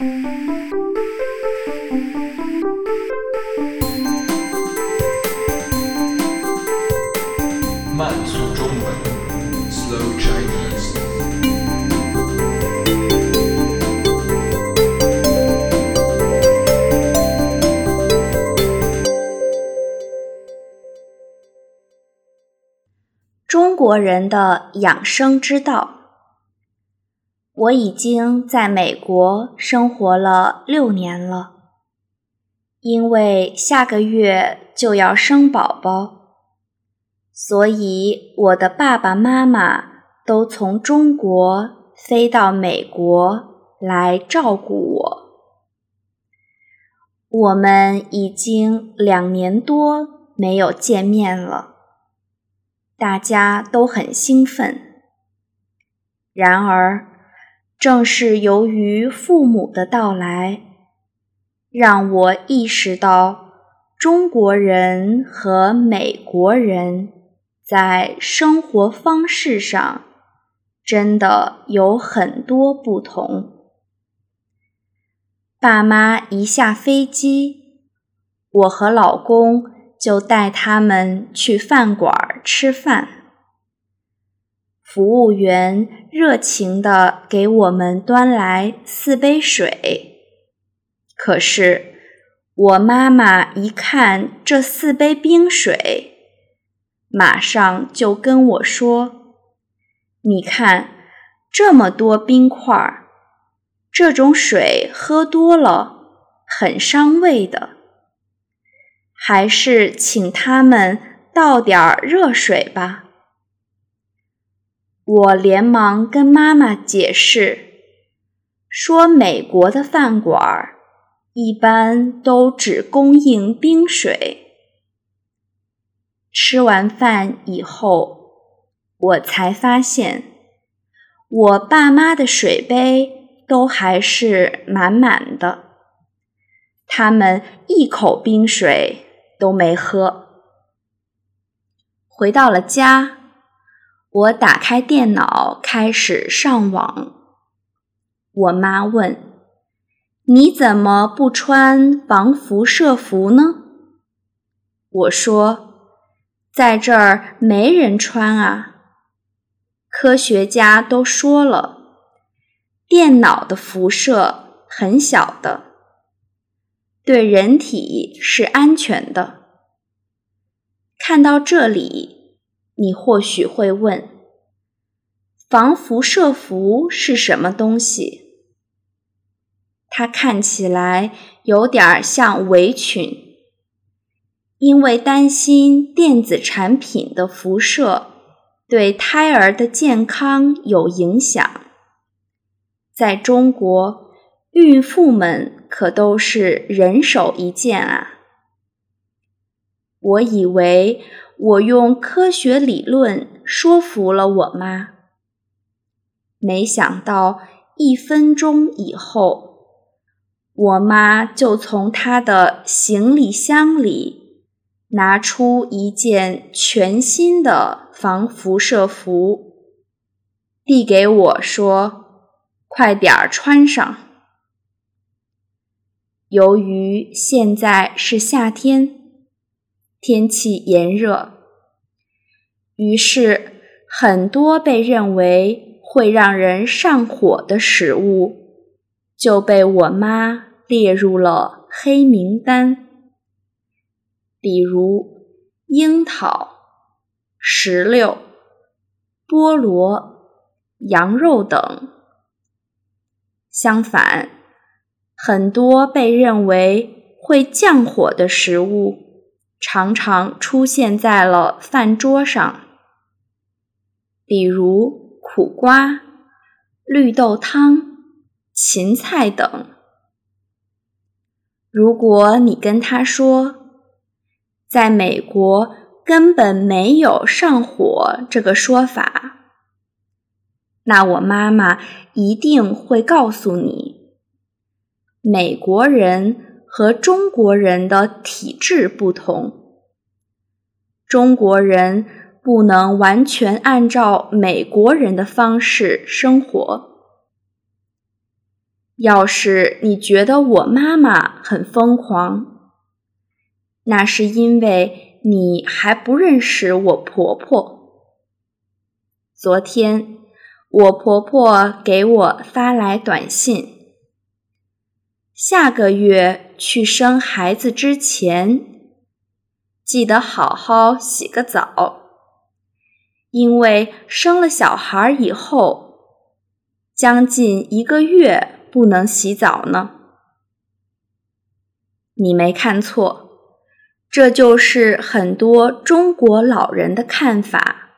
慢速中文，Slow Chinese。中国人的养生之道。我已经在美国生活了六年了，因为下个月就要生宝宝，所以我的爸爸妈妈都从中国飞到美国来照顾我。我们已经两年多没有见面了，大家都很兴奋。然而，正是由于父母的到来，让我意识到中国人和美国人在生活方式上真的有很多不同。爸妈一下飞机，我和老公就带他们去饭馆吃饭。服务员热情地给我们端来四杯水，可是我妈妈一看这四杯冰水，马上就跟我说：“你看这么多冰块儿，这种水喝多了很伤胃的，还是请他们倒点儿热水吧。”我连忙跟妈妈解释，说美国的饭馆一般都只供应冰水。吃完饭以后，我才发现，我爸妈的水杯都还是满满的，他们一口冰水都没喝。回到了家。我打开电脑，开始上网。我妈问：“你怎么不穿防辐射服呢？”我说：“在这儿没人穿啊。科学家都说了，电脑的辐射很小的，对人体是安全的。”看到这里。你或许会问：防辐射服是什么东西？它看起来有点像围裙，因为担心电子产品的辐射对胎儿的健康有影响。在中国，孕妇们可都是人手一件啊。我以为。我用科学理论说服了我妈，没想到一分钟以后，我妈就从她的行李箱里拿出一件全新的防辐射服，递给我说：“快点儿穿上。”由于现在是夏天。天气炎热，于是很多被认为会让人上火的食物就被我妈列入了黑名单，比如樱桃、石榴、菠萝、羊肉等。相反，很多被认为会降火的食物。常常出现在了饭桌上，比如苦瓜、绿豆汤、芹菜等。如果你跟他说，在美国根本没有上火这个说法，那我妈妈一定会告诉你，美国人。和中国人的体质不同，中国人不能完全按照美国人的方式生活。要是你觉得我妈妈很疯狂，那是因为你还不认识我婆婆。昨天我婆婆给我发来短信，下个月去生孩子之前，记得好好洗个澡，因为生了小孩以后，将近一个月。不能洗澡呢？你没看错，这就是很多中国老人的看法。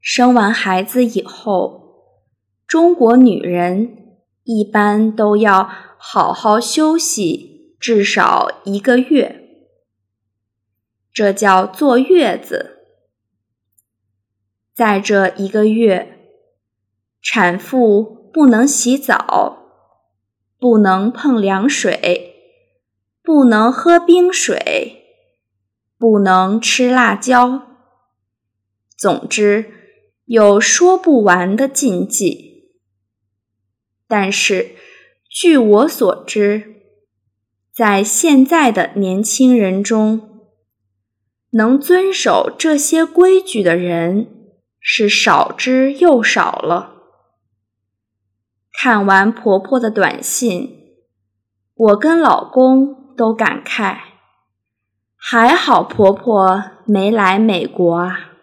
生完孩子以后，中国女人一般都要好好休息至少一个月，这叫坐月子。在这一个月，产妇。不能洗澡，不能碰凉水，不能喝冰水，不能吃辣椒。总之，有说不完的禁忌。但是，据我所知，在现在的年轻人中，能遵守这些规矩的人是少之又少了。看完婆婆的短信，我跟老公都感慨：还好婆婆没来美国啊。